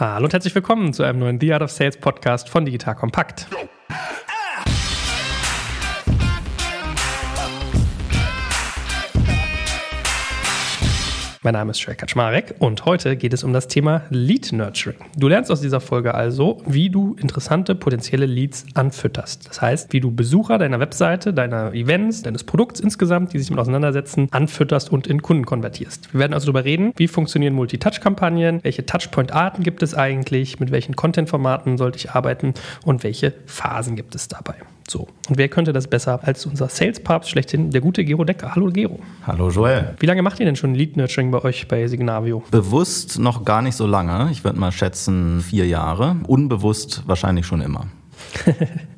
Hallo und herzlich willkommen zu einem neuen The Art of Sales Podcast von Digital Kompakt. Mein Name ist Shrek Kaczmarek und heute geht es um das Thema Lead Nurturing. Du lernst aus dieser Folge also, wie du interessante potenzielle Leads anfütterst. Das heißt, wie du Besucher deiner Webseite, deiner Events, deines Produkts insgesamt, die sich damit auseinandersetzen, anfütterst und in Kunden konvertierst. Wir werden also darüber reden, wie funktionieren Multi-Touch-Kampagnen, welche Touchpoint-Arten gibt es eigentlich, mit welchen Content-Formaten sollte ich arbeiten und welche Phasen gibt es dabei. So. Und wer könnte das besser als unser Sales-Papst schlechthin, der gute Gero Decker? Hallo Gero. Hallo Joel. Wie lange macht ihr denn schon Lead Nurturing bei euch bei Signavio? Bewusst noch gar nicht so lange. Ich würde mal schätzen vier Jahre. Unbewusst wahrscheinlich schon immer.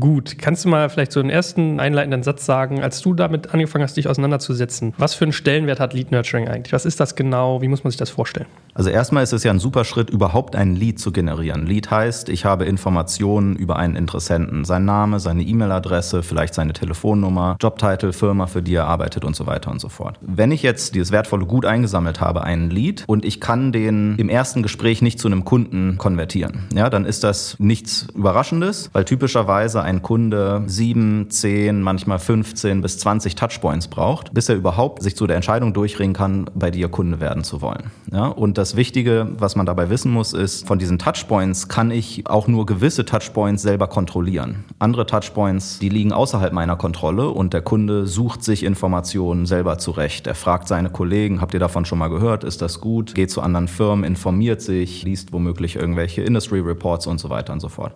Gut, kannst du mal vielleicht so einen ersten einleitenden Satz sagen, als du damit angefangen hast, dich auseinanderzusetzen? Was für einen Stellenwert hat Lead Nurturing eigentlich? Was ist das genau? Wie muss man sich das vorstellen? Also erstmal ist es ja ein super Schritt, überhaupt ein Lead zu generieren. Lead heißt, ich habe Informationen über einen Interessenten, sein Name, seine E-Mail-Adresse, vielleicht seine Telefonnummer, Jobtitel, Firma, für die er arbeitet und so weiter und so fort. Wenn ich jetzt dieses wertvolle Gut eingesammelt habe, einen Lead, und ich kann den im ersten Gespräch nicht zu einem Kunden konvertieren, ja, dann ist das nichts Überraschendes, weil typischerweise ein Kunde sieben, zehn, manchmal 15 bis 20 Touchpoints braucht, bis er überhaupt sich zu der Entscheidung durchringen kann, bei dir Kunde werden zu wollen. Ja, und das Wichtige, was man dabei wissen muss, ist, von diesen Touchpoints kann ich auch nur gewisse Touchpoints selber kontrollieren. Andere Touchpoints, die liegen außerhalb meiner Kontrolle und der Kunde sucht sich Informationen selber zurecht. Er fragt seine Kollegen, habt ihr davon schon mal gehört? Ist das gut? Geht zu anderen Firmen, informiert sich, liest womöglich irgendwelche Industry Reports und so weiter und so fort.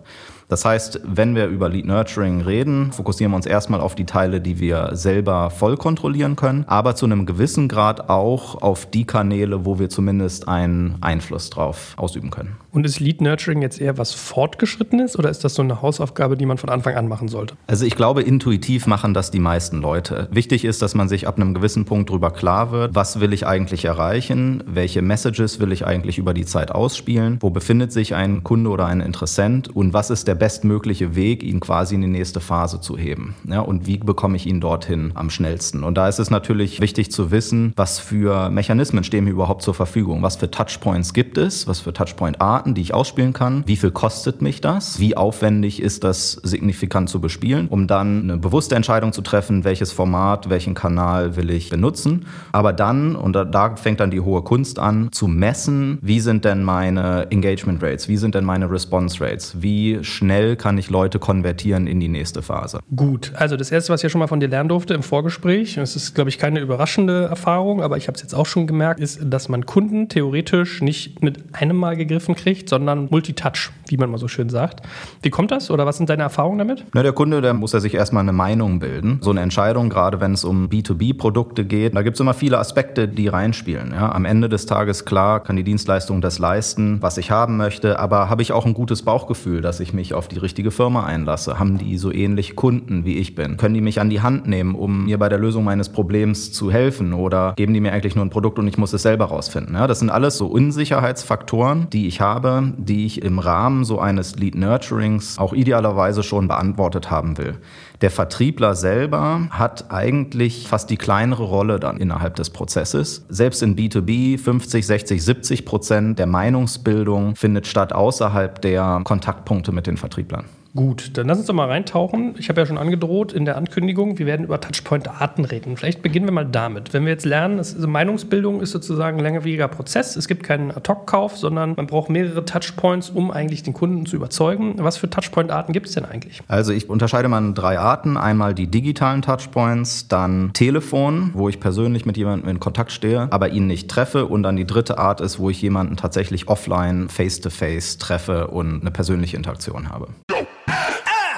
Das heißt, wenn wir über Lead Nurturing reden, fokussieren wir uns erstmal auf die Teile, die wir selber voll kontrollieren können, aber zu einem gewissen Grad auch auf die Kanäle, wo wir zumindest einen Einfluss drauf ausüben können. Und ist Lead Nurturing jetzt eher was Fortgeschrittenes oder ist das so eine Hausaufgabe, die man von Anfang an machen sollte? Also ich glaube, intuitiv machen das die meisten Leute. Wichtig ist, dass man sich ab einem gewissen Punkt darüber klar wird, was will ich eigentlich erreichen, welche Messages will ich eigentlich über die Zeit ausspielen, wo befindet sich ein Kunde oder ein Interessent und was ist der bestmögliche Weg, ihn quasi in die nächste Phase zu heben. Ja, und wie bekomme ich ihn dorthin am schnellsten? Und da ist es natürlich wichtig zu wissen, was für Mechanismen stehen mir überhaupt zur Verfügung, was für Touchpoints gibt es, was für Touchpoint-Arten, die ich ausspielen kann, wie viel kostet mich das, wie aufwendig ist das signifikant zu bespielen, um dann eine bewusste Entscheidung zu treffen, welches Format, welchen Kanal will ich benutzen. Aber dann, und da, da fängt dann die hohe Kunst an, zu messen, wie sind denn meine Engagement Rates, wie sind denn meine Response Rates, wie schnell kann ich Leute konvertieren in die nächste Phase. Gut, also das Erste, was ich ja schon mal von dir lernen durfte im Vorgespräch, das ist, glaube ich, keine überraschende Erfahrung, aber ich habe es jetzt auch schon gemerkt, ist, dass man Kunden theoretisch nicht mit einem Mal gegriffen kriegt, sondern Multitouch, wie man mal so schön sagt. Wie kommt das oder was sind deine Erfahrungen damit? Na, der Kunde, der muss ja sich erstmal eine Meinung bilden. So eine Entscheidung, gerade wenn es um B2B-Produkte geht, da gibt es immer viele Aspekte, die reinspielen. Ja? Am Ende des Tages, klar, kann die Dienstleistung das leisten, was ich haben möchte, aber habe ich auch ein gutes Bauchgefühl, dass ich mich auf die richtige Firma einlasse? Haben die so ähnlich Kunden wie ich bin? Können die mich an die Hand nehmen, um mir bei der Lösung meines Problems zu helfen? Oder geben die mir eigentlich nur ein Produkt und ich muss es selber rausfinden? Ja, das sind alles so Unsicherheitsfaktoren, die ich habe, die ich im Rahmen so eines Lead Nurturings auch idealerweise schon beantwortet haben will. Der Vertriebler selber hat eigentlich fast die kleinere Rolle dann innerhalb des Prozesses. Selbst in B2B 50, 60, 70 Prozent der Meinungsbildung findet statt außerhalb der Kontaktpunkte mit den Vertrieblern. Gut, dann lass uns doch mal reintauchen. Ich habe ja schon angedroht in der Ankündigung, wir werden über Touchpoint-Arten reden. Vielleicht beginnen wir mal damit. Wenn wir jetzt lernen, also Meinungsbildung ist sozusagen ein langwieriger Prozess. Es gibt keinen Ad-Hoc-Kauf, sondern man braucht mehrere Touchpoints, um eigentlich den Kunden zu überzeugen. Was für Touchpoint-Arten gibt es denn eigentlich? Also ich unterscheide mal in drei Arten. Einmal die digitalen Touchpoints, dann Telefon, wo ich persönlich mit jemandem in Kontakt stehe, aber ihn nicht treffe. Und dann die dritte Art ist, wo ich jemanden tatsächlich offline, face-to-face -face treffe und eine persönliche Interaktion habe.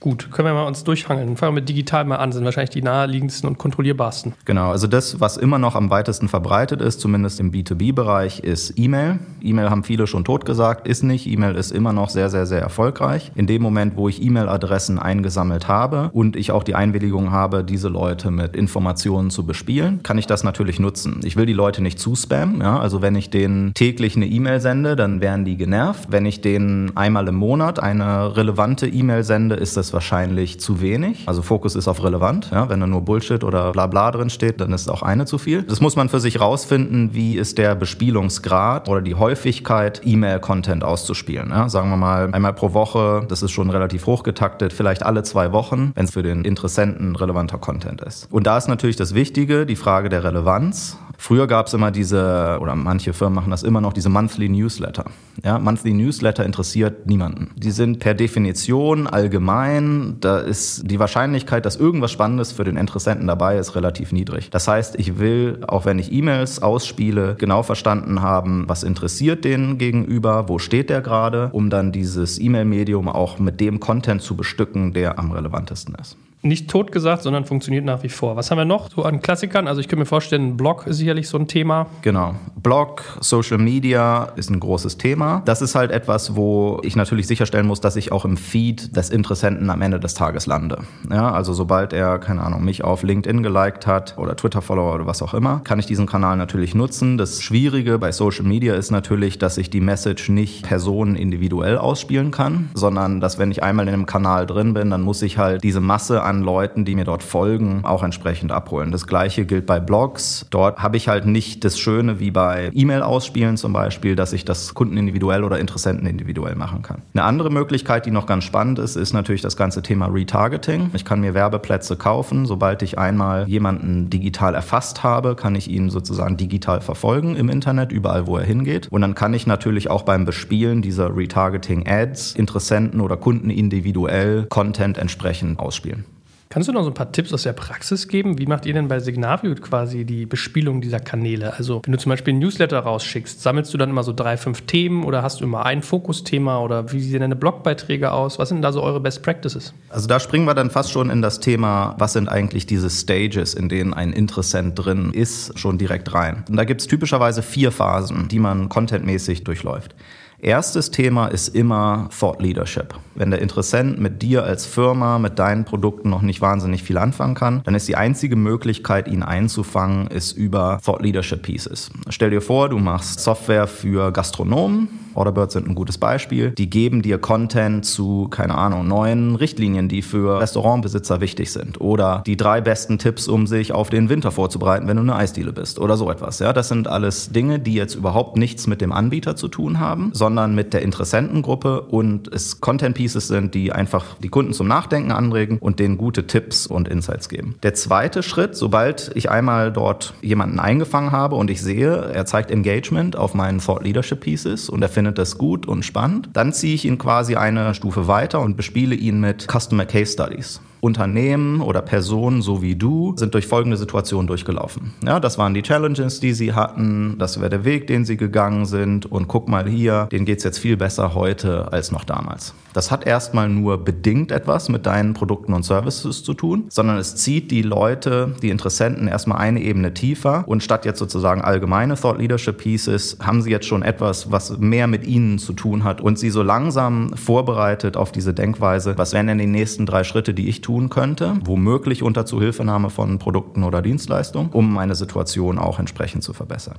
Gut, können wir mal uns durchhangeln. Fangen wir mit digital mal an, sind wahrscheinlich die naheliegendsten und kontrollierbarsten. Genau, also das, was immer noch am weitesten verbreitet ist, zumindest im B2B-Bereich, ist E-Mail. E-Mail haben viele schon totgesagt, ist nicht. E-Mail ist immer noch sehr, sehr, sehr erfolgreich. In dem Moment, wo ich E-Mail-Adressen eingesammelt habe und ich auch die Einwilligung habe, diese Leute mit Informationen zu bespielen, kann ich das natürlich nutzen. Ich will die Leute nicht zuspammen. Ja? Also wenn ich denen täglich eine E-Mail sende, dann werden die genervt. Wenn ich denen einmal im Monat eine relevante E-Mail sende, ist das ist wahrscheinlich zu wenig. Also Fokus ist auf relevant. Ja? Wenn da nur Bullshit oder bla bla drin steht, dann ist auch eine zu viel. Das muss man für sich rausfinden, wie ist der Bespielungsgrad oder die Häufigkeit, E-Mail-Content auszuspielen. Ja? Sagen wir mal einmal pro Woche, das ist schon relativ hochgetaktet, vielleicht alle zwei Wochen, wenn es für den Interessenten relevanter Content ist. Und da ist natürlich das Wichtige, die Frage der Relevanz. Früher gab es immer diese, oder manche Firmen machen das immer noch, diese Monthly Newsletter. Ja, Monthly Newsletter interessiert niemanden. Die sind per Definition allgemein, da ist die Wahrscheinlichkeit, dass irgendwas Spannendes für den Interessenten dabei ist, relativ niedrig. Das heißt, ich will, auch wenn ich E-Mails ausspiele, genau verstanden haben, was interessiert den gegenüber, wo steht der gerade, um dann dieses E-Mail-Medium auch mit dem Content zu bestücken, der am relevantesten ist nicht tot gesagt, sondern funktioniert nach wie vor. Was haben wir noch so an Klassikern? Also ich könnte mir vorstellen, Blog ist sicherlich so ein Thema. Genau. Blog, Social Media ist ein großes Thema. Das ist halt etwas, wo ich natürlich sicherstellen muss, dass ich auch im Feed des Interessenten am Ende des Tages lande. Ja, also sobald er, keine Ahnung, mich auf LinkedIn geliked hat oder Twitter-Follower oder was auch immer, kann ich diesen Kanal natürlich nutzen. Das Schwierige bei Social Media ist natürlich, dass ich die Message nicht personen individuell ausspielen kann, sondern dass wenn ich einmal in einem Kanal drin bin, dann muss ich halt diese Masse an Leuten, die mir dort folgen, auch entsprechend abholen. Das gleiche gilt bei Blogs. Dort habe ich halt nicht das Schöne wie bei E-Mail ausspielen zum Beispiel, dass ich das Kunden individuell oder Interessenten individuell machen kann. Eine andere Möglichkeit, die noch ganz spannend ist, ist natürlich das ganze Thema Retargeting. Ich kann mir Werbeplätze kaufen. Sobald ich einmal jemanden digital erfasst habe, kann ich ihn sozusagen digital verfolgen im Internet, überall wo er hingeht. Und dann kann ich natürlich auch beim Bespielen dieser Retargeting-Ads Interessenten oder Kunden individuell Content entsprechend ausspielen. Kannst du noch so ein paar Tipps aus der Praxis geben? Wie macht ihr denn bei Signavio quasi die Bespielung dieser Kanäle? Also, wenn du zum Beispiel ein Newsletter rausschickst, sammelst du dann immer so drei, fünf Themen oder hast du immer ein Fokusthema oder wie sehen deine Blogbeiträge aus? Was sind da so eure Best Practices? Also, da springen wir dann fast schon in das Thema, was sind eigentlich diese Stages, in denen ein Interessent drin ist, schon direkt rein. Und da gibt es typischerweise vier Phasen, die man contentmäßig durchläuft. Erstes Thema ist immer Thought Leadership. Wenn der Interessent mit dir als Firma, mit deinen Produkten noch nicht wahnsinnig viel anfangen kann, dann ist die einzige Möglichkeit, ihn einzufangen, ist über Thought Leadership Pieces. Stell dir vor, du machst Software für Gastronomen Orderbirds sind ein gutes Beispiel. Die geben dir Content zu, keine Ahnung, neuen Richtlinien, die für Restaurantbesitzer wichtig sind. Oder die drei besten Tipps, um sich auf den Winter vorzubereiten, wenn du eine Eisdiele bist. Oder so etwas. Ja, das sind alles Dinge, die jetzt überhaupt nichts mit dem Anbieter zu tun haben, sondern mit der Interessentengruppe und es Content Pieces sind, die einfach die Kunden zum Nachdenken anregen und denen gute Tipps und Insights geben. Der zweite Schritt, sobald ich einmal dort jemanden eingefangen habe und ich sehe, er zeigt Engagement auf meinen Thought Leadership Pieces und er findet findet das gut und spannend. Dann ziehe ich ihn quasi eine Stufe weiter und bespiele ihn mit Customer Case Studies. Unternehmen oder Personen so wie du sind durch folgende Situation durchgelaufen. Ja, das waren die Challenges, die sie hatten, das wäre der Weg, den sie gegangen sind und guck mal hier, denen geht's jetzt viel besser heute als noch damals. Das hat erstmal nur bedingt etwas mit deinen Produkten und Services zu tun, sondern es zieht die Leute, die Interessenten erstmal eine Ebene tiefer und statt jetzt sozusagen allgemeine Thought Leadership Pieces haben sie jetzt schon etwas, was mehr mit ihnen zu tun hat und sie so langsam vorbereitet auf diese Denkweise, was wären denn die nächsten drei Schritte, die ich tun könnte, womöglich unter Zuhilfenahme von Produkten oder Dienstleistungen, um meine Situation auch entsprechend zu verbessern.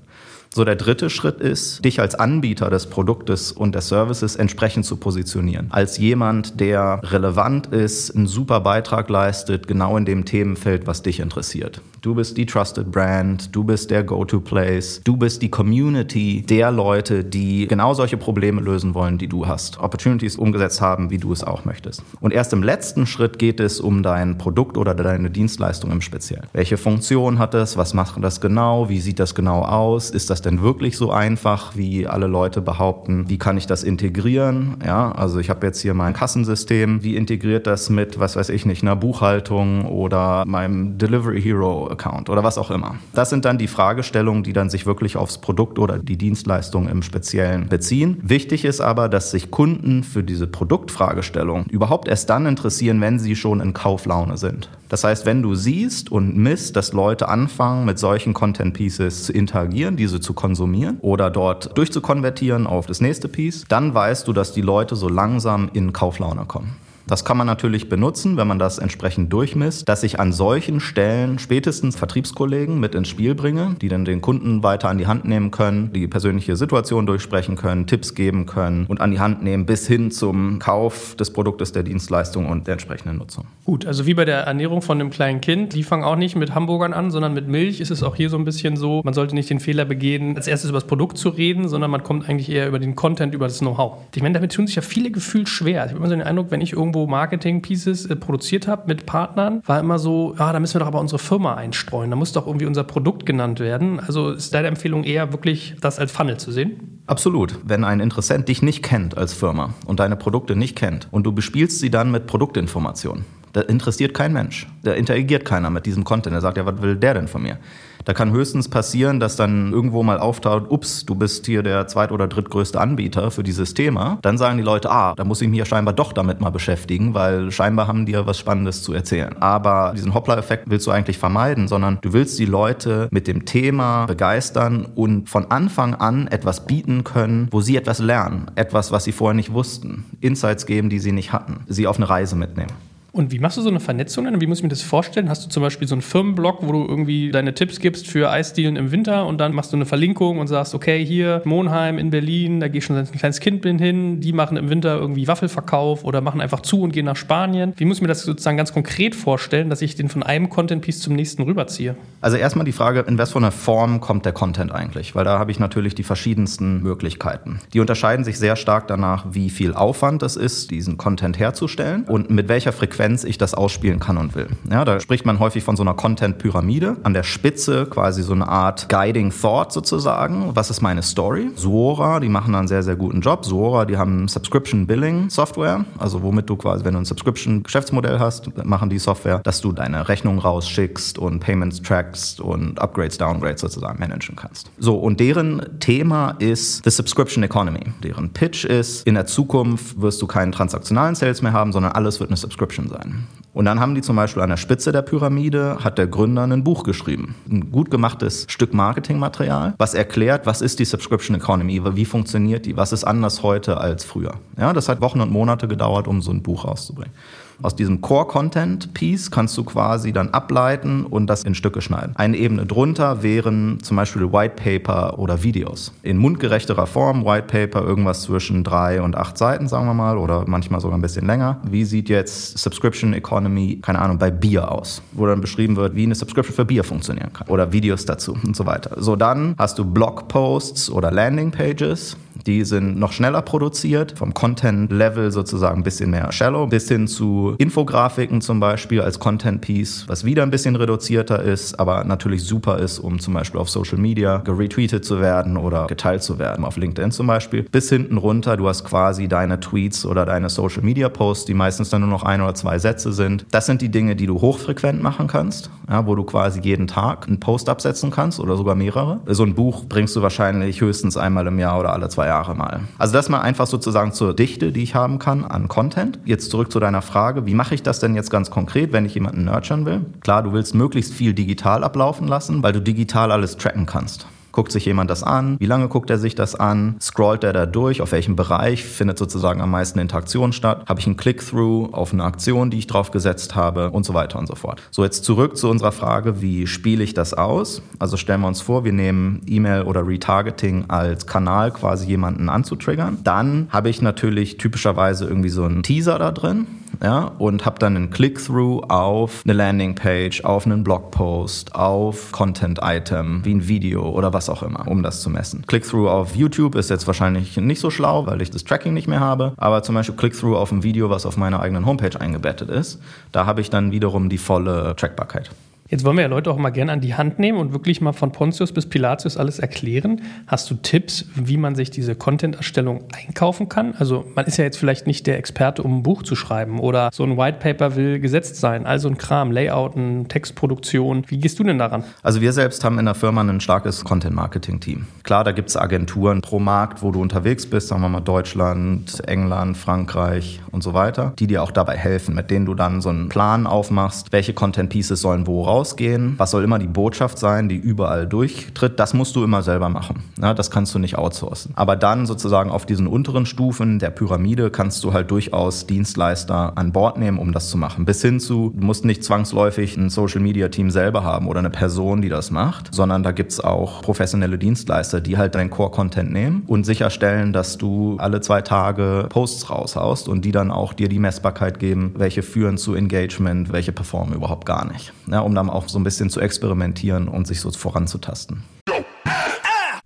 So, der dritte Schritt ist, dich als Anbieter des Produktes und des Services entsprechend zu positionieren. Als jemand, der relevant ist, einen super Beitrag leistet, genau in dem Themenfeld, was dich interessiert. Du bist die Trusted Brand, du bist der Go-to-Place, du bist die Community der Leute, die genau solche Probleme lösen wollen, die du hast. Opportunities umgesetzt haben, wie du es auch möchtest. Und erst im letzten Schritt geht es um dein Produkt oder deine Dienstleistung im Speziellen. Welche Funktion hat es? Was macht das genau? Wie sieht das genau aus? Ist das denn wirklich so einfach, wie alle Leute behaupten? Wie kann ich das integrieren? Ja, also ich habe jetzt hier mein Kassensystem. Wie integriert das mit, was weiß ich nicht, einer Buchhaltung oder meinem Delivery Hero Account oder was auch immer. Das sind dann die Fragestellungen, die dann sich wirklich aufs Produkt oder die Dienstleistung im Speziellen beziehen. Wichtig ist aber, dass sich Kunden für diese Produktfragestellung überhaupt erst dann interessieren, wenn sie schon in Kauflaune sind. Das heißt, wenn du siehst und misst, dass Leute anfangen, mit solchen Content Pieces zu interagieren, diese zu konsumieren oder dort durchzukonvertieren auf das nächste Piece, dann weißt du, dass die Leute so langsam in Kauflaune kommen. Das kann man natürlich benutzen, wenn man das entsprechend durchmisst, dass ich an solchen Stellen spätestens Vertriebskollegen mit ins Spiel bringe, die dann den Kunden weiter an die Hand nehmen können, die persönliche Situation durchsprechen können, Tipps geben können und an die Hand nehmen bis hin zum Kauf des Produktes, der Dienstleistung und der entsprechenden Nutzung. Gut, also wie bei der Ernährung von einem kleinen Kind, die fangen auch nicht mit Hamburgern an, sondern mit Milch ist es auch hier so ein bisschen so, man sollte nicht den Fehler begehen, als erstes über das Produkt zu reden, sondern man kommt eigentlich eher über den Content, über das Know-how. Ich meine, damit tun sich ja viele gefühlt schwer. Ich habe immer so den Eindruck, wenn ich irgendwo irgendwo Marketing-Pieces äh, produziert habe mit Partnern, war immer so, ja, da müssen wir doch aber unsere Firma einstreuen. Da muss doch irgendwie unser Produkt genannt werden. Also ist deine Empfehlung eher wirklich, das als Funnel zu sehen? Absolut. Wenn ein Interessent dich nicht kennt als Firma und deine Produkte nicht kennt und du bespielst sie dann mit Produktinformationen, da interessiert kein Mensch. Da interagiert keiner mit diesem Content. Er sagt ja, was will der denn von mir? Da kann höchstens passieren, dass dann irgendwo mal auftaucht, ups, du bist hier der zweit- oder drittgrößte Anbieter für dieses Thema. Dann sagen die Leute, ah, da muss ich mich ja scheinbar doch damit mal beschäftigen, weil scheinbar haben die ja was Spannendes zu erzählen. Aber diesen Hoppla-Effekt willst du eigentlich vermeiden, sondern du willst die Leute mit dem Thema begeistern und von Anfang an etwas bieten können, wo sie etwas lernen. Etwas, was sie vorher nicht wussten. Insights geben, die sie nicht hatten. Sie auf eine Reise mitnehmen. Und wie machst du so eine Vernetzung denn? Wie muss ich mir das vorstellen? Hast du zum Beispiel so einen Firmenblog, wo du irgendwie deine Tipps gibst für Eisdielen im Winter und dann machst du eine Verlinkung und sagst, okay, hier Monheim in Berlin, da gehe ich schon als ein kleines Kind hin, die machen im Winter irgendwie Waffelverkauf oder machen einfach zu und gehen nach Spanien. Wie muss ich mir das sozusagen ganz konkret vorstellen, dass ich den von einem Content-Piece zum nächsten rüberziehe? Also erstmal die Frage, in was für einer Form kommt der Content eigentlich? Weil da habe ich natürlich die verschiedensten Möglichkeiten. Die unterscheiden sich sehr stark danach, wie viel Aufwand es ist, diesen Content herzustellen und mit welcher Frequenz Frequenz ich das ausspielen kann und will. Ja, da spricht man häufig von so einer Content-Pyramide. An der Spitze quasi so eine Art Guiding Thought sozusagen. Was ist meine Story? Suora, die machen einen sehr, sehr guten Job. Suora, die haben Subscription Billing Software, also womit du quasi, wenn du ein Subscription Geschäftsmodell hast, machen die Software, dass du deine Rechnung rausschickst und Payments trackst und Upgrades, Downgrades sozusagen managen kannst. So, und deren Thema ist the Subscription Economy. Deren Pitch ist, in der Zukunft wirst du keinen transaktionalen Sales mehr haben, sondern alles wird eine Subscription sein. Und dann haben die zum Beispiel an der Spitze der Pyramide, hat der Gründer ein Buch geschrieben. Ein gut gemachtes Stück Marketingmaterial, was erklärt, was ist die Subscription Economy, wie funktioniert die, was ist anders heute als früher. Ja, das hat Wochen und Monate gedauert, um so ein Buch rauszubringen. Aus diesem Core-Content-Piece kannst du quasi dann ableiten und das in Stücke schneiden. Eine Ebene drunter wären zum Beispiel White Paper oder Videos. In mundgerechterer Form, White Paper irgendwas zwischen drei und acht Seiten, sagen wir mal, oder manchmal sogar ein bisschen länger. Wie sieht jetzt Subscription Economy, keine Ahnung, bei Bier aus? Wo dann beschrieben wird, wie eine Subscription für Bier funktionieren kann. Oder Videos dazu und so weiter. So, dann hast du Blogposts oder Landingpages. Die sind noch schneller produziert, vom Content-Level sozusagen ein bisschen mehr shallow, bis hin zu Infografiken zum Beispiel als Content-Piece, was wieder ein bisschen reduzierter ist, aber natürlich super ist, um zum Beispiel auf Social Media geretweetet zu werden oder geteilt zu werden, auf LinkedIn zum Beispiel. Bis hinten runter, du hast quasi deine Tweets oder deine Social Media Posts, die meistens dann nur noch ein oder zwei Sätze sind. Das sind die Dinge, die du hochfrequent machen kannst, ja, wo du quasi jeden Tag einen Post absetzen kannst oder sogar mehrere. So ein Buch bringst du wahrscheinlich höchstens einmal im Jahr oder alle zwei Jahre mal. Also das mal einfach sozusagen zur Dichte, die ich haben kann an Content. Jetzt zurück zu deiner Frage, wie mache ich das denn jetzt ganz konkret, wenn ich jemanden nurturen will? Klar, du willst möglichst viel digital ablaufen lassen, weil du digital alles tracken kannst. Guckt sich jemand das an? Wie lange guckt er sich das an? Scrollt er da durch? Auf welchem Bereich findet sozusagen am meisten Interaktion statt? Habe ich einen Click-Through auf eine Aktion, die ich drauf gesetzt habe und so weiter und so fort. So, jetzt zurück zu unserer Frage, wie spiele ich das aus? Also stellen wir uns vor, wir nehmen E-Mail oder Retargeting als Kanal, quasi jemanden anzutriggern. Dann habe ich natürlich typischerweise irgendwie so einen Teaser da drin ja, und habe dann einen Click-Through auf eine Landingpage, auf einen Blogpost, auf Content-Item, wie ein Video oder was auch immer, um das zu messen. Click-Through auf YouTube ist jetzt wahrscheinlich nicht so schlau, weil ich das Tracking nicht mehr habe, aber zum Beispiel Click-Through auf ein Video, was auf meiner eigenen Homepage eingebettet ist, da habe ich dann wiederum die volle Trackbarkeit. Jetzt wollen wir ja Leute auch mal gerne an die Hand nehmen und wirklich mal von Pontius bis Pilatius alles erklären. Hast du Tipps, wie man sich diese Content-Erstellung einkaufen kann? Also man ist ja jetzt vielleicht nicht der Experte, um ein Buch zu schreiben oder so ein White Paper will gesetzt sein. Also ein Kram, Layouten, Textproduktion. Wie gehst du denn daran? Also wir selbst haben in der Firma ein starkes Content-Marketing-Team. Klar, da gibt es Agenturen pro Markt, wo du unterwegs bist, sagen wir mal Deutschland, England, Frankreich und so weiter, die dir auch dabei helfen, mit denen du dann so einen Plan aufmachst, welche Content-Pieces sollen wo raus rausgehen, was soll immer die Botschaft sein, die überall durchtritt, das musst du immer selber machen. Ja, das kannst du nicht outsourcen. Aber dann sozusagen auf diesen unteren Stufen der Pyramide kannst du halt durchaus Dienstleister an Bord nehmen, um das zu machen. Bis hin zu, du musst nicht zwangsläufig ein Social Media Team selber haben oder eine Person, die das macht, sondern da gibt es auch professionelle Dienstleister, die halt dein Core-Content nehmen und sicherstellen, dass du alle zwei Tage Posts raushaust und die dann auch dir die Messbarkeit geben, welche führen zu Engagement, welche performen überhaupt gar nicht. Ja, um da auch so ein bisschen zu experimentieren und sich so voranzutasten.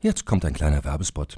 Jetzt kommt ein kleiner Werbespot.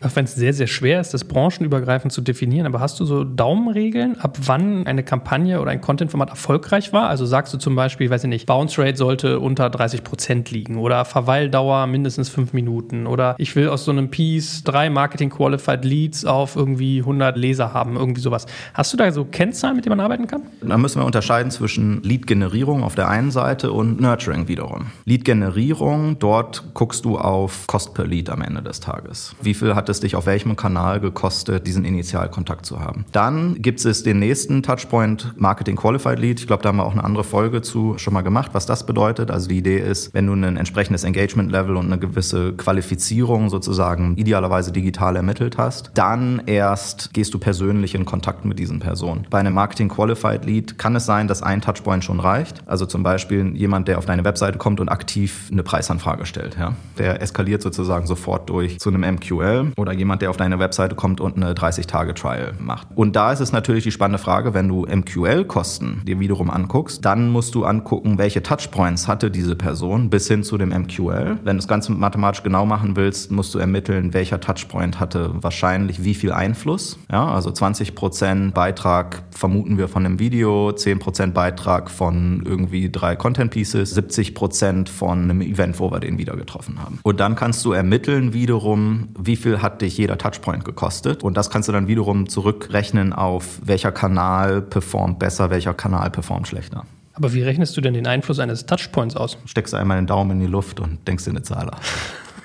Auch wenn es sehr, sehr schwer ist, das branchenübergreifend zu definieren, aber hast du so Daumenregeln, ab wann eine Kampagne oder ein Content-Format erfolgreich war? Also sagst du zum Beispiel, weiß ich nicht, Bounce Rate sollte unter 30 Prozent liegen oder Verweildauer mindestens fünf Minuten oder ich will aus so einem Piece drei Marketing Qualified Leads auf irgendwie 100 Leser haben, irgendwie sowas. Hast du da so Kennzahlen, mit denen man arbeiten kann? Da müssen wir unterscheiden zwischen Lead-Generierung auf der einen Seite und Nurturing wiederum. Lead-Generierung, dort guckst du auf Cost per Lead am Ende des Tages. Wie viel hat es dich auf welchem Kanal gekostet, diesen Initialkontakt zu haben. Dann gibt es den nächsten Touchpoint Marketing Qualified Lead. Ich glaube, da haben wir auch eine andere Folge zu schon mal gemacht, was das bedeutet. Also die Idee ist, wenn du ein entsprechendes Engagement Level und eine gewisse Qualifizierung sozusagen idealerweise digital ermittelt hast, dann erst gehst du persönlich in Kontakt mit diesen Personen. Bei einem Marketing Qualified Lead kann es sein, dass ein Touchpoint schon reicht. Also zum Beispiel jemand, der auf deine Webseite kommt und aktiv eine Preisanfrage stellt. Ja? Der eskaliert sozusagen sofort durch zu einem MQL oder jemand, der auf deine Webseite kommt und eine 30-Tage-Trial macht. Und da ist es natürlich die spannende Frage, wenn du MQL-Kosten dir wiederum anguckst, dann musst du angucken, welche Touchpoints hatte diese Person bis hin zu dem MQL. Wenn du das Ganze mathematisch genau machen willst, musst du ermitteln, welcher Touchpoint hatte wahrscheinlich wie viel Einfluss. Ja, also 20% Beitrag vermuten wir von einem Video, 10% Beitrag von irgendwie drei Content Pieces, 70% von einem Event, wo wir den wieder getroffen haben. Und dann kannst du ermitteln wiederum, wie viel hat hat dich jeder Touchpoint gekostet. Und das kannst du dann wiederum zurückrechnen auf welcher Kanal performt besser, welcher Kanal performt schlechter. Aber wie rechnest du denn den Einfluss eines Touchpoints aus? Steckst du einmal den Daumen in die Luft und denkst dir eine Zahl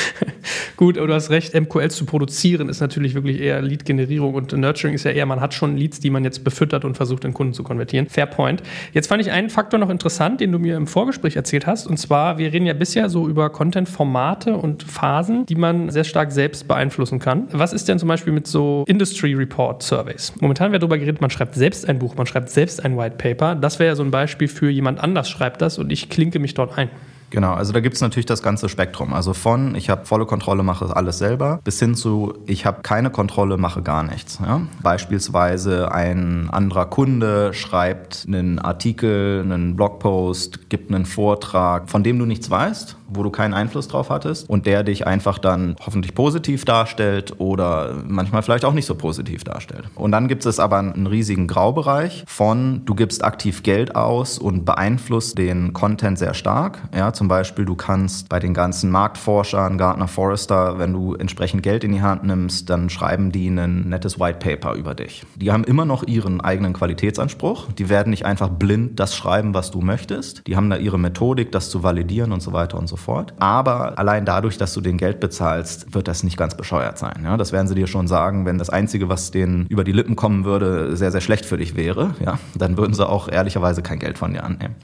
Gut, aber du hast recht, MQLs zu produzieren ist natürlich wirklich eher Lead-Generierung und Nurturing ist ja eher, man hat schon Leads, die man jetzt befüttert und versucht, in Kunden zu konvertieren. Fair point. Jetzt fand ich einen Faktor noch interessant, den du mir im Vorgespräch erzählt hast. Und zwar, wir reden ja bisher so über Content-Formate und Phasen, die man sehr stark selbst beeinflussen kann. Was ist denn zum Beispiel mit so Industry Report Surveys? Momentan wird darüber geredet, man schreibt selbst ein Buch, man schreibt selbst ein White Paper. Das wäre ja so ein Beispiel für jemand anders schreibt das und ich klinke mich dort ein. Genau, also da gibt es natürlich das ganze Spektrum. Also von ich habe volle Kontrolle, mache alles selber, bis hin zu ich habe keine Kontrolle, mache gar nichts. Ja? Beispielsweise ein anderer Kunde schreibt einen Artikel, einen Blogpost, gibt einen Vortrag, von dem du nichts weißt wo du keinen Einfluss drauf hattest und der dich einfach dann hoffentlich positiv darstellt oder manchmal vielleicht auch nicht so positiv darstellt. Und dann gibt es aber einen riesigen Graubereich von du gibst aktiv Geld aus und beeinflusst den Content sehr stark. Ja, zum Beispiel du kannst bei den ganzen Marktforschern, Gartner, Forrester, wenn du entsprechend Geld in die Hand nimmst, dann schreiben die ein nettes White Paper über dich. Die haben immer noch ihren eigenen Qualitätsanspruch. Die werden nicht einfach blind das schreiben, was du möchtest. Die haben da ihre Methodik, das zu validieren und so weiter und so fort. Aber allein dadurch, dass du den Geld bezahlst, wird das nicht ganz bescheuert sein. Ja, das werden sie dir schon sagen, wenn das Einzige, was denen über die Lippen kommen würde, sehr, sehr schlecht für dich wäre, ja, dann würden sie auch ehrlicherweise kein Geld von dir annehmen.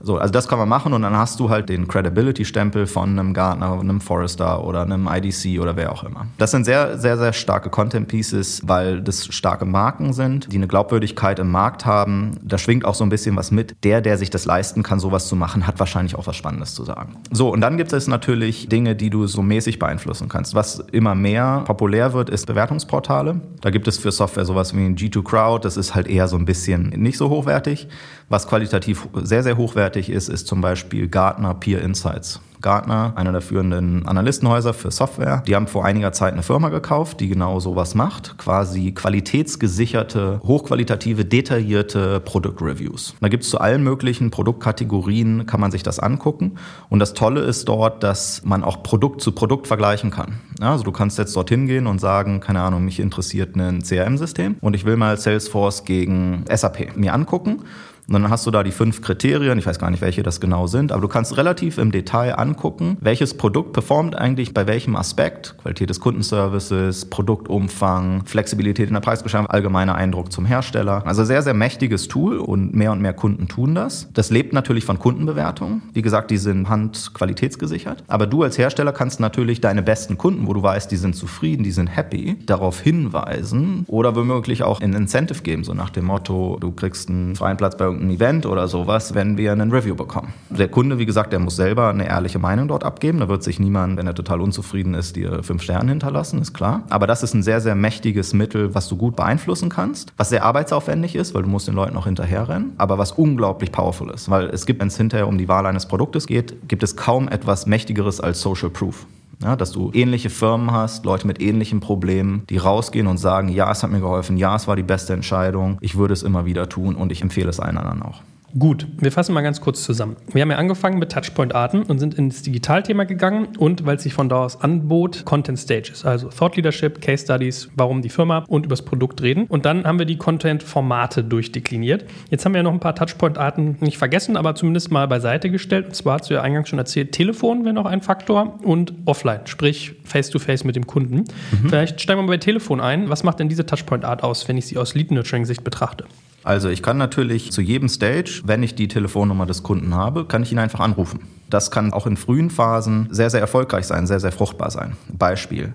So, also das kann man machen und dann hast du halt den Credibility-Stempel von einem Gartner, einem Forrester oder einem IDC oder wer auch immer. Das sind sehr, sehr, sehr starke Content-Pieces, weil das starke Marken sind, die eine Glaubwürdigkeit im Markt haben. Da schwingt auch so ein bisschen was mit. Der, der sich das leisten kann, sowas zu machen, hat wahrscheinlich auch was Spannendes zu sagen. So, und dann gibt es natürlich Dinge, die du so mäßig beeinflussen kannst. Was immer mehr populär wird, ist Bewertungsportale. Da gibt es für Software sowas wie ein G2 Crowd. Das ist halt eher so ein bisschen nicht so hochwertig. Was qualitativ sehr, sehr hochwertig ist, ist zum Beispiel Gartner Peer Insights. Gartner, einer der führenden Analystenhäuser für Software. Die haben vor einiger Zeit eine Firma gekauft, die genau sowas macht. Quasi qualitätsgesicherte, hochqualitative, detaillierte Produktreviews. Da gibt es zu allen möglichen Produktkategorien, kann man sich das angucken. Und das Tolle ist dort, dass man auch Produkt zu Produkt vergleichen kann. Also du kannst jetzt dorthin gehen und sagen, keine Ahnung, mich interessiert ein CRM-System und ich will mal Salesforce gegen SAP mir angucken und dann hast du da die fünf Kriterien, ich weiß gar nicht, welche das genau sind, aber du kannst relativ im Detail angucken, welches Produkt performt eigentlich bei welchem Aspekt, Qualität des Kundenservices, Produktumfang, Flexibilität in der Preisbeschreibung, allgemeiner Eindruck zum Hersteller. Also sehr, sehr mächtiges Tool und mehr und mehr Kunden tun das. Das lebt natürlich von Kundenbewertungen. Wie gesagt, die sind handqualitätsgesichert. Aber du als Hersteller kannst natürlich deine besten Kunden, wo du weißt, die sind zufrieden, die sind happy, darauf hinweisen oder womöglich auch ein Incentive geben, so nach dem Motto, du kriegst einen freien Platz bei irgendein Event oder sowas, wenn wir einen Review bekommen. Der Kunde, wie gesagt, der muss selber eine ehrliche Meinung dort abgeben. Da wird sich niemand, wenn er total unzufrieden ist, dir fünf Sterne hinterlassen, ist klar. Aber das ist ein sehr, sehr mächtiges Mittel, was du gut beeinflussen kannst, was sehr arbeitsaufwendig ist, weil du musst den Leuten auch hinterherrennen, aber was unglaublich powerful ist. Weil es gibt, wenn es hinterher um die Wahl eines Produktes geht, gibt es kaum etwas Mächtigeres als Social Proof. Ja, dass du ähnliche Firmen hast, Leute mit ähnlichen Problemen, die rausgehen und sagen, ja, es hat mir geholfen, ja, es war die beste Entscheidung, ich würde es immer wieder tun und ich empfehle es allen anderen auch. Gut, wir fassen mal ganz kurz zusammen. Wir haben ja angefangen mit Touchpoint-Arten und sind ins Digitalthema gegangen und, weil es sich von da aus anbot, Content Stages, also Thought Leadership, Case Studies, warum die Firma und über das Produkt reden. Und dann haben wir die Content-Formate durchdekliniert. Jetzt haben wir ja noch ein paar Touchpoint-Arten nicht vergessen, aber zumindest mal beiseite gestellt. Und zwar hast du ja eingangs schon erzählt, Telefon wäre noch ein Faktor und Offline, sprich Face-to-Face -face mit dem Kunden. Mhm. Vielleicht steigen wir mal bei Telefon ein. Was macht denn diese Touchpoint-Art aus, wenn ich sie aus Lead-Nurturing-Sicht betrachte? Also ich kann natürlich zu jedem Stage, wenn ich die Telefonnummer des Kunden habe, kann ich ihn einfach anrufen. Das kann auch in frühen Phasen sehr, sehr erfolgreich sein, sehr, sehr fruchtbar sein. Beispiel.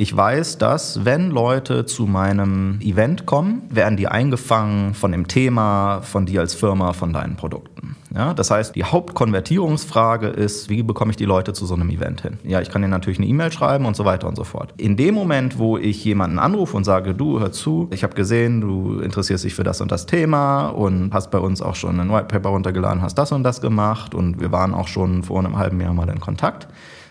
Ich weiß, dass wenn Leute zu meinem Event kommen, werden die eingefangen von dem Thema, von dir als Firma, von deinen Produkten. Ja, das heißt, die Hauptkonvertierungsfrage ist, wie bekomme ich die Leute zu so einem Event hin? Ja, ich kann ihnen natürlich eine E-Mail schreiben und so weiter und so fort. In dem Moment, wo ich jemanden anrufe und sage, du, hör zu, ich habe gesehen, du interessierst dich für das und das Thema und hast bei uns auch schon ein White Paper runtergeladen, hast das und das gemacht und wir waren auch schon vor einem halben Jahr mal in Kontakt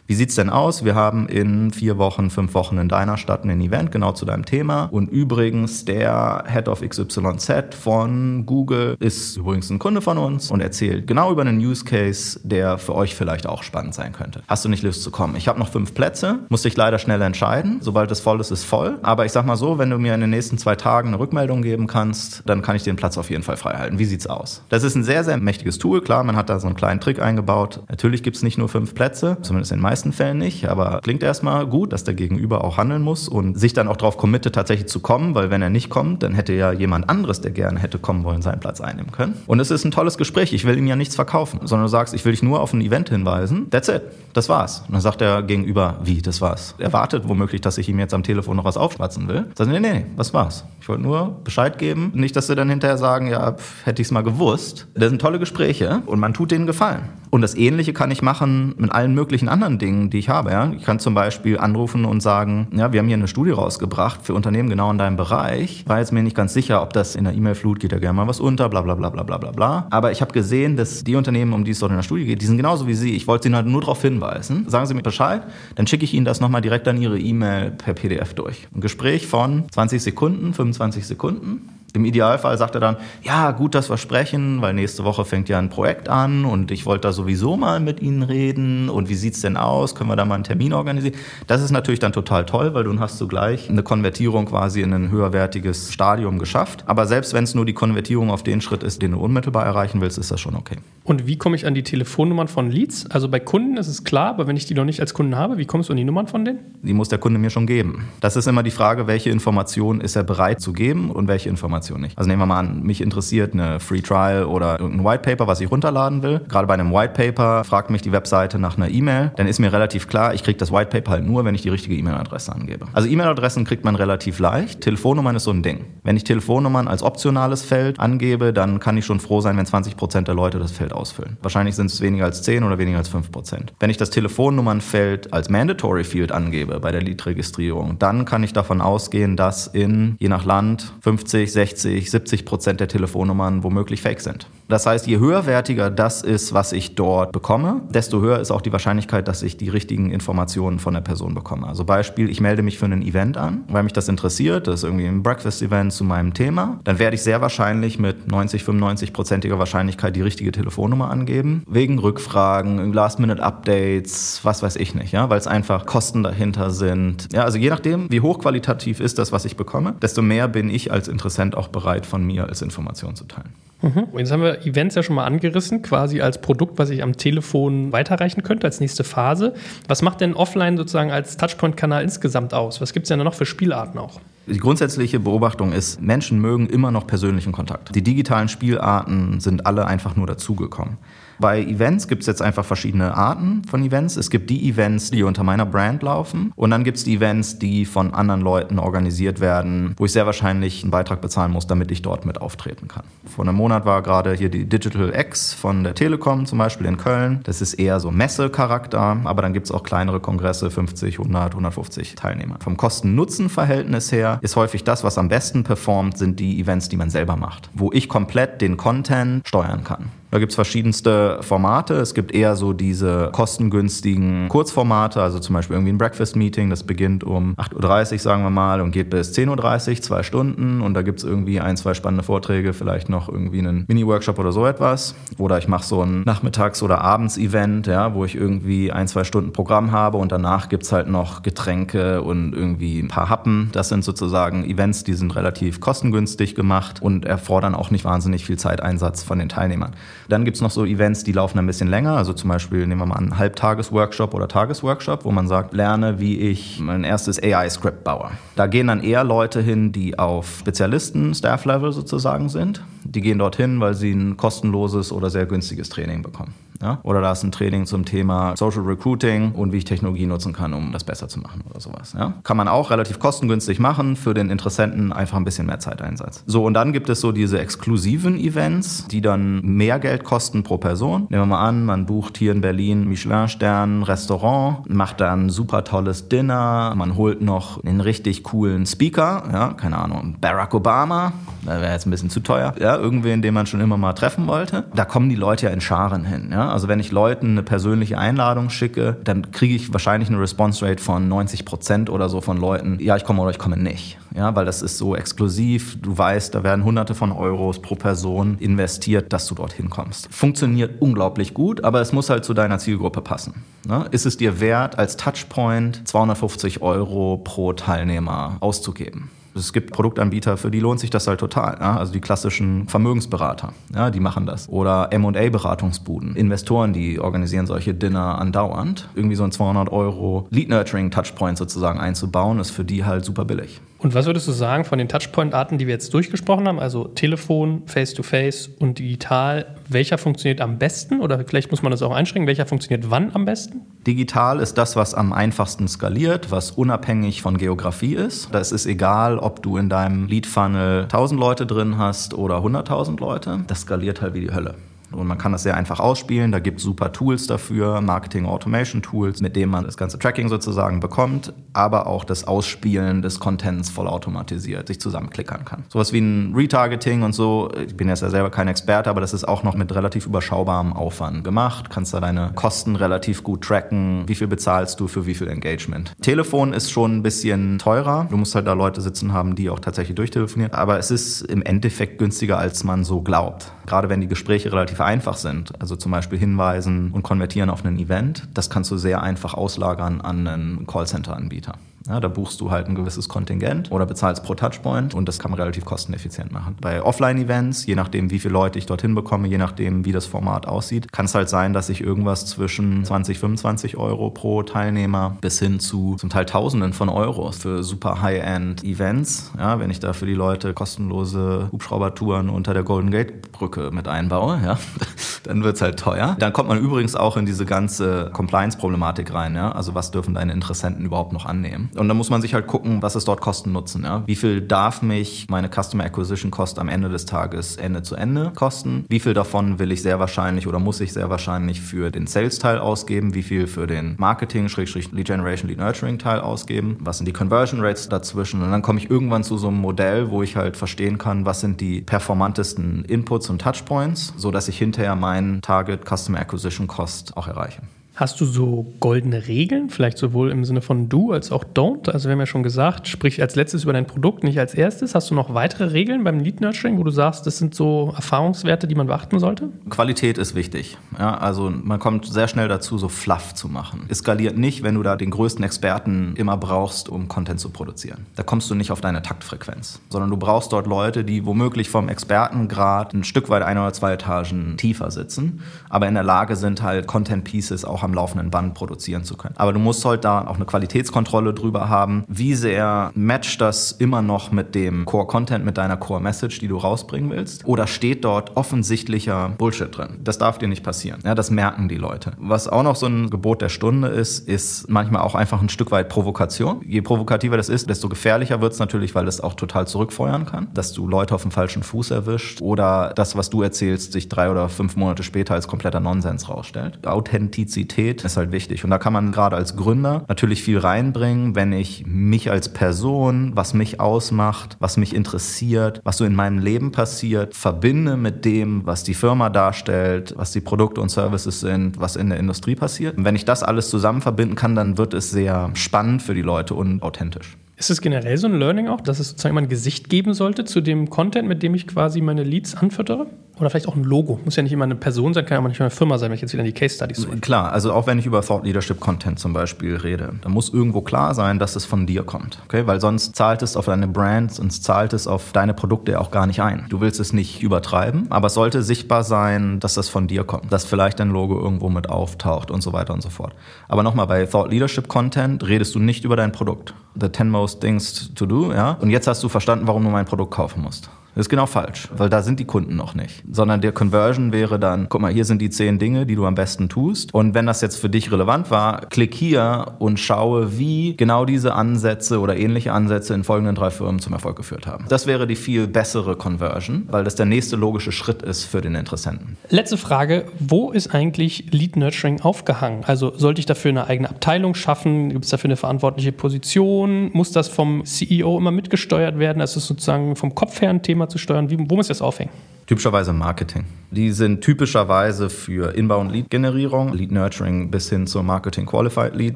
wie sieht's denn aus? Wir haben in vier Wochen, fünf Wochen in deiner Stadt ein Event genau zu deinem Thema. Und übrigens, der Head of XYZ von Google ist übrigens ein Kunde von uns und erzählt genau über einen Use Case, der für euch vielleicht auch spannend sein könnte. Hast du nicht Lust zu kommen? Ich habe noch fünf Plätze, muss dich leider schnell entscheiden. Sobald es voll ist, ist voll. Aber ich sag mal so, wenn du mir in den nächsten zwei Tagen eine Rückmeldung geben kannst, dann kann ich den Platz auf jeden Fall frei halten. Wie sieht's aus? Das ist ein sehr, sehr mächtiges Tool. Klar, man hat da so einen kleinen Trick eingebaut. Natürlich gibt's nicht nur fünf Plätze, zumindest in den meisten meisten Fällen nicht, aber klingt erstmal gut, dass der Gegenüber auch handeln muss und sich dann auch darauf committet, tatsächlich zu kommen, weil wenn er nicht kommt, dann hätte ja jemand anderes, der gerne hätte kommen wollen, seinen Platz einnehmen können. Und es ist ein tolles Gespräch. Ich will ihm ja nichts verkaufen, sondern du sagst, ich will dich nur auf ein Event hinweisen. That's it. Das war's. Und dann sagt der Gegenüber, wie, das war's? Er wartet womöglich, dass ich ihm jetzt am Telefon noch was aufschwatzen will. Sagt, nee, nee, was war's? Ich wollte nur Bescheid geben. Nicht, dass sie dann hinterher sagen, ja, pf, hätte ich's mal gewusst. Das sind tolle Gespräche und man tut denen Gefallen. Und das Ähnliche kann ich machen mit allen möglichen anderen Dingen, die ich habe. Ja? Ich kann zum Beispiel anrufen und sagen, ja, wir haben hier eine Studie rausgebracht für Unternehmen genau in deinem Bereich. War jetzt mir nicht ganz sicher, ob das in der E-Mail-Flut geht ja gerne mal was unter, bla bla bla bla bla bla bla. Aber ich habe gesehen, dass die Unternehmen, um die es dort in der Studie geht, die sind genauso wie Sie. Ich wollte Sie halt nur darauf hinweisen. Sagen Sie mir Bescheid, dann schicke ich Ihnen das nochmal direkt an Ihre E-Mail per PDF durch. Ein Gespräch von 20 Sekunden, 25 Sekunden. Im Idealfall sagt er dann, ja, gut, dass wir sprechen, weil nächste Woche fängt ja ein Projekt an und ich wollte da sowieso mal mit Ihnen reden und wie sieht's denn aus? Können wir da mal einen Termin organisieren? Das ist natürlich dann total toll, weil du hast zugleich eine Konvertierung quasi in ein höherwertiges Stadium geschafft. Aber selbst wenn es nur die Konvertierung auf den Schritt ist, den du unmittelbar erreichen willst, ist das schon okay. Und wie komme ich an die Telefonnummern von Leads? Also bei Kunden ist es klar, aber wenn ich die noch nicht als Kunden habe, wie kommst du an die Nummern von denen? Die muss der Kunde mir schon geben. Das ist immer die Frage, welche Information ist er bereit zu geben und welche Information nicht. Also nehmen wir mal an, mich interessiert eine Free Trial oder irgendein White Paper, was ich runterladen will. Gerade bei einem White Paper fragt mich die Webseite nach einer E-Mail, dann ist mir relativ klar, ich kriege das White Paper halt nur, wenn ich die richtige E-Mail-Adresse angebe. Also E-Mail-Adressen kriegt man relativ leicht. Telefonnummern ist so ein Ding. Wenn ich Telefonnummern als optionales Feld angebe, dann kann ich schon froh sein, wenn 20 Prozent der Leute das Feld ausfüllen. Wahrscheinlich sind es weniger als 10 oder weniger als 5 Prozent. Wenn ich das Telefonnummernfeld als Mandatory Field angebe bei der Lead-Registrierung, dann kann ich davon ausgehen, dass in, je nach Land, 50, 60, 70 Prozent der Telefonnummern womöglich fake sind. Das heißt, je höherwertiger das ist, was ich dort bekomme, desto höher ist auch die Wahrscheinlichkeit, dass ich die richtigen Informationen von der Person bekomme. Also Beispiel, ich melde mich für ein Event an, weil mich das interessiert, das ist irgendwie ein Breakfast-Event zu meinem Thema, dann werde ich sehr wahrscheinlich mit 90, 95-prozentiger Wahrscheinlichkeit die richtige Telefonnummer angeben, wegen Rückfragen, Last-Minute-Updates, was weiß ich nicht, ja, weil es einfach Kosten dahinter sind. Ja, also je nachdem, wie hochqualitativ ist das, was ich bekomme, desto mehr bin ich als Interessent auch bereit, von mir als Information zu teilen. Mhm. Jetzt haben wir Events ja schon mal angerissen, quasi als Produkt, was ich am Telefon weiterreichen könnte, als nächste Phase. Was macht denn offline sozusagen als Touchpoint-Kanal insgesamt aus? Was gibt es denn da noch für Spielarten auch? Die grundsätzliche Beobachtung ist, Menschen mögen immer noch persönlichen Kontakt. Die digitalen Spielarten sind alle einfach nur dazugekommen. Bei Events gibt es jetzt einfach verschiedene Arten von Events. Es gibt die Events, die unter meiner Brand laufen. Und dann gibt es die Events, die von anderen Leuten organisiert werden, wo ich sehr wahrscheinlich einen Beitrag bezahlen muss, damit ich dort mit auftreten kann. Vor einem Monat war gerade hier die Digital X von der Telekom zum Beispiel in Köln. Das ist eher so Messecharakter, aber dann gibt es auch kleinere Kongresse, 50, 100, 150 Teilnehmer. Vom Kosten-Nutzen-Verhältnis her ist häufig das, was am besten performt, sind die Events, die man selber macht, wo ich komplett den Content steuern kann. Da gibt es verschiedenste Formate. Es gibt eher so diese kostengünstigen Kurzformate, also zum Beispiel irgendwie ein Breakfast-Meeting, das beginnt um 8.30 Uhr, sagen wir mal, und geht bis 10.30 Uhr, zwei Stunden. Und da gibt es irgendwie ein, zwei spannende Vorträge, vielleicht noch irgendwie einen Mini-Workshop oder so etwas. Oder ich mache so ein Nachmittags- oder Abends-Event, ja, wo ich irgendwie ein, zwei Stunden Programm habe und danach gibt es halt noch Getränke und irgendwie ein paar Happen. Das sind sozusagen Events, die sind relativ kostengünstig gemacht und erfordern auch nicht wahnsinnig viel Zeiteinsatz von den Teilnehmern. Dann gibt es noch so Events, die laufen ein bisschen länger. Also zum Beispiel nehmen wir mal einen Halbtages-Workshop oder Tagesworkshop, wo man sagt, lerne, wie ich mein erstes AI-Script baue. Da gehen dann eher Leute hin, die auf Spezialisten, Staff-Level sozusagen sind. Die gehen dorthin, weil sie ein kostenloses oder sehr günstiges Training bekommen. Ja? Oder da ist ein Training zum Thema Social Recruiting und wie ich Technologie nutzen kann, um das besser zu machen oder sowas. Ja? Kann man auch relativ kostengünstig machen, für den Interessenten einfach ein bisschen mehr Zeiteinsatz. So, und dann gibt es so diese exklusiven Events, die dann mehr Geld kosten pro Person. Nehmen wir mal an, man bucht hier in Berlin Michelin-Stern, Restaurant, macht dann ein super tolles Dinner, man holt noch einen richtig coolen Speaker, ja, keine Ahnung, Barack Obama, da wäre jetzt ein bisschen zu teuer, ja, irgendwen, den man schon immer mal treffen wollte. Da kommen die Leute ja in Scharen hin, ja. Also wenn ich Leuten eine persönliche Einladung schicke, dann kriege ich wahrscheinlich eine Response Rate von 90 Prozent oder so von Leuten, ja, ich komme oder ich komme nicht. Ja, weil das ist so exklusiv. Du weißt, da werden hunderte von Euros pro Person investiert, dass du dorthin kommst. Funktioniert unglaublich gut, aber es muss halt zu deiner Zielgruppe passen. Ne? Ist es dir wert, als Touchpoint 250 Euro pro Teilnehmer auszugeben? Es gibt Produktanbieter, für die lohnt sich das halt total. Ja? Also die klassischen Vermögensberater, ja, die machen das. Oder M&A-Beratungsbuden. Investoren, die organisieren solche Dinner andauernd. Irgendwie so ein 200 Euro Lead-Nurturing-Touchpoint sozusagen einzubauen, ist für die halt super billig. Und was würdest du sagen von den Touchpoint-Arten, die wir jetzt durchgesprochen haben, also Telefon, Face-to-Face und digital, welcher funktioniert am besten? Oder vielleicht muss man das auch einschränken, welcher funktioniert wann am besten? Digital ist das, was am einfachsten skaliert, was unabhängig von Geografie ist. Da ist es egal, ob du in deinem Lead-Funnel 1000 Leute drin hast oder 100.000 Leute. Das skaliert halt wie die Hölle. Und man kann das sehr einfach ausspielen. Da gibt es super Tools dafür, Marketing Automation Tools, mit denen man das ganze Tracking sozusagen bekommt, aber auch das Ausspielen des Contents vollautomatisiert sich zusammenklickern kann. Sowas wie ein Retargeting und so. Ich bin jetzt ja selber kein Experte, aber das ist auch noch mit relativ überschaubarem Aufwand gemacht. Kannst da deine Kosten relativ gut tracken. Wie viel bezahlst du für wie viel Engagement? Telefon ist schon ein bisschen teurer. Du musst halt da Leute sitzen haben, die auch tatsächlich durchtelefonieren. Aber es ist im Endeffekt günstiger, als man so glaubt. Gerade wenn die Gespräche relativ einfach sind. Also zum Beispiel hinweisen und konvertieren auf ein Event. Das kannst du sehr einfach auslagern an einen Callcenter-Anbieter. Ja, da buchst du halt ein gewisses Kontingent oder bezahlst pro Touchpoint und das kann man relativ kosteneffizient machen. Bei Offline-Events, je nachdem, wie viele Leute ich dorthin bekomme, je nachdem, wie das Format aussieht, kann es halt sein, dass ich irgendwas zwischen 20, 25 Euro pro Teilnehmer bis hin zu zum Teil Tausenden von Euros für super High-End-Events, ja, wenn ich da für die Leute kostenlose Hubschraubertouren unter der Golden Gate-Brücke mit einbaue, ja, dann wird es halt teuer. Dann kommt man übrigens auch in diese ganze Compliance-Problematik rein. Ja? Also was dürfen deine Interessenten überhaupt noch annehmen? Und da muss man sich halt gucken, was ist dort Kosten-Nutzen. Ja? Wie viel darf mich meine Customer Acquisition Cost am Ende des Tages Ende zu Ende kosten? Wie viel davon will ich sehr wahrscheinlich oder muss ich sehr wahrscheinlich für den Sales-Teil ausgeben? Wie viel für den Marketing, Schrägstrich Lead Generation, Lead Nurturing-Teil ausgeben? Was sind die Conversion Rates dazwischen? Und dann komme ich irgendwann zu so einem Modell, wo ich halt verstehen kann, was sind die performantesten Inputs und Touchpoints, so dass ich hinterher meinen Target Customer Acquisition Cost auch erreiche. Hast du so goldene Regeln, vielleicht sowohl im Sinne von Do als auch Don't? Also wir haben ja schon gesagt, sprich als letztes über dein Produkt, nicht als erstes. Hast du noch weitere Regeln beim Lead Nurturing, wo du sagst, das sind so Erfahrungswerte, die man beachten sollte? Qualität ist wichtig. Ja, also man kommt sehr schnell dazu, so Fluff zu machen. Es skaliert nicht, wenn du da den größten Experten immer brauchst, um Content zu produzieren. Da kommst du nicht auf deine Taktfrequenz, sondern du brauchst dort Leute, die womöglich vom Expertengrad ein Stück weit ein oder zwei Etagen tiefer sitzen, aber in der Lage sind halt Content Pieces auch am am laufenden Band produzieren zu können. Aber du musst halt da auch eine Qualitätskontrolle drüber haben. Wie sehr matcht das immer noch mit dem Core-Content, mit deiner Core-Message, die du rausbringen willst? Oder steht dort offensichtlicher Bullshit drin? Das darf dir nicht passieren. Ja, das merken die Leute. Was auch noch so ein Gebot der Stunde ist, ist manchmal auch einfach ein Stück weit Provokation. Je provokativer das ist, desto gefährlicher wird es natürlich, weil es auch total zurückfeuern kann, dass du Leute auf dem falschen Fuß erwischt oder das, was du erzählst, sich drei oder fünf Monate später als kompletter Nonsens rausstellt. Authentizität Authentizität ist halt wichtig. Und da kann man gerade als Gründer natürlich viel reinbringen, wenn ich mich als Person, was mich ausmacht, was mich interessiert, was so in meinem Leben passiert, verbinde mit dem, was die Firma darstellt, was die Produkte und Services sind, was in der Industrie passiert. Und wenn ich das alles zusammen verbinden kann, dann wird es sehr spannend für die Leute und authentisch. Ist es generell so ein Learning auch, dass es sozusagen immer ein Gesicht geben sollte zu dem Content, mit dem ich quasi meine Leads anfüttere? Oder vielleicht auch ein Logo. Muss ja nicht immer eine Person sein, kann ja nicht mal eine Firma sein, wenn ich jetzt wieder in die Case Studies so. Klar, also auch wenn ich über Thought Leadership Content zum Beispiel rede, dann muss irgendwo klar sein, dass es von dir kommt. Okay? Weil sonst zahlt es auf deine Brands und zahlt es auf deine Produkte auch gar nicht ein. Du willst es nicht übertreiben, aber es sollte sichtbar sein, dass das von dir kommt. Dass vielleicht dein Logo irgendwo mit auftaucht und so weiter und so fort. Aber nochmal, bei Thought Leadership Content redest du nicht über dein Produkt. The 10 most things to do, ja. Und jetzt hast du verstanden, warum du mein Produkt kaufen musst. Das ist genau falsch, weil da sind die Kunden noch nicht. Sondern der Conversion wäre dann, guck mal, hier sind die zehn Dinge, die du am besten tust. Und wenn das jetzt für dich relevant war, klick hier und schaue, wie genau diese Ansätze oder ähnliche Ansätze in folgenden drei Firmen zum Erfolg geführt haben. Das wäre die viel bessere Conversion, weil das der nächste logische Schritt ist für den Interessenten. Letzte Frage, wo ist eigentlich Lead Nurturing aufgehangen? Also sollte ich dafür eine eigene Abteilung schaffen? Gibt es dafür eine verantwortliche Position? Muss das vom CEO immer mitgesteuert werden? Also ist sozusagen vom Kopf her ein Thema zu steuern? Wie, wo muss ich das aufhängen? Typischerweise Marketing. Die sind typischerweise für Inbound-Lead-Generierung, Lead-Nurturing bis hin zur Marketing-Qualified-Lead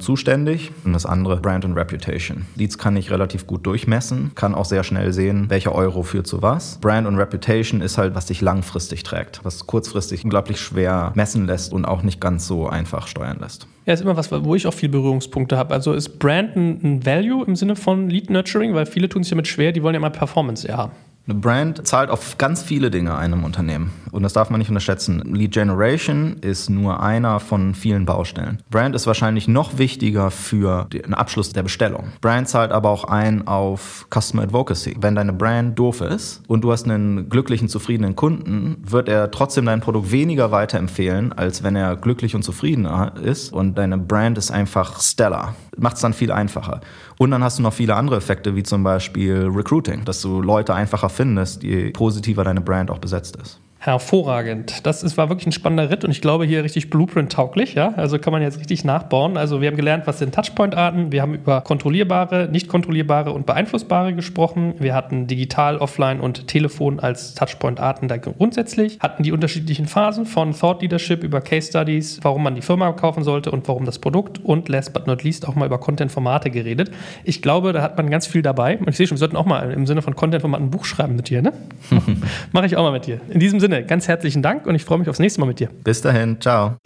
zuständig. Und das andere Brand und Reputation. Leads kann ich relativ gut durchmessen, kann auch sehr schnell sehen, welcher Euro führt zu was. Brand und Reputation ist halt, was sich langfristig trägt, was kurzfristig unglaublich schwer messen lässt und auch nicht ganz so einfach steuern lässt. Ja, ist immer was, wo ich auch viel Berührungspunkte habe. Also ist Brand ein, ein Value im Sinne von Lead Nurturing, weil viele tun sich damit schwer, die wollen ja immer Performance eher haben. Eine Brand zahlt auf ganz viele Dinge einem Unternehmen. Und das darf man nicht unterschätzen. Lead Generation ist nur einer von vielen Baustellen. Brand ist wahrscheinlich noch wichtiger für den Abschluss der Bestellung. Brand zahlt aber auch ein auf Customer Advocacy. Wenn deine Brand doof ist und du hast einen glücklichen, zufriedenen Kunden, wird er trotzdem dein Produkt weniger weiterempfehlen, als wenn er glücklich und zufrieden ist und deine Brand ist einfach stellar. Macht es dann viel einfacher. Und dann hast du noch viele andere Effekte, wie zum Beispiel Recruiting, dass du Leute einfacher findest, je positiver deine Brand auch besetzt ist. Hervorragend. Das ist, war wirklich ein spannender Ritt und ich glaube hier richtig Blueprint-tauglich. Ja? Also kann man jetzt richtig nachbauen. Also wir haben gelernt, was sind Touchpoint-Arten. Wir haben über kontrollierbare, nicht kontrollierbare und beeinflussbare gesprochen. Wir hatten digital, offline und Telefon als Touchpoint-Arten da grundsätzlich. Hatten die unterschiedlichen Phasen von Thought Leadership über Case Studies, warum man die Firma kaufen sollte und warum das Produkt und last but not least auch mal über Content-Formate geredet. Ich glaube, da hat man ganz viel dabei. Und ich sehe schon, wir sollten auch mal im Sinne von Content-Formaten ein Buch schreiben mit dir. Ne? Mache ich auch mal mit dir. In diesem Sinne, Sinne, ganz herzlichen Dank und ich freue mich aufs nächste Mal mit dir. Bis dahin, ciao.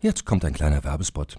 Jetzt kommt ein kleiner Werbespot.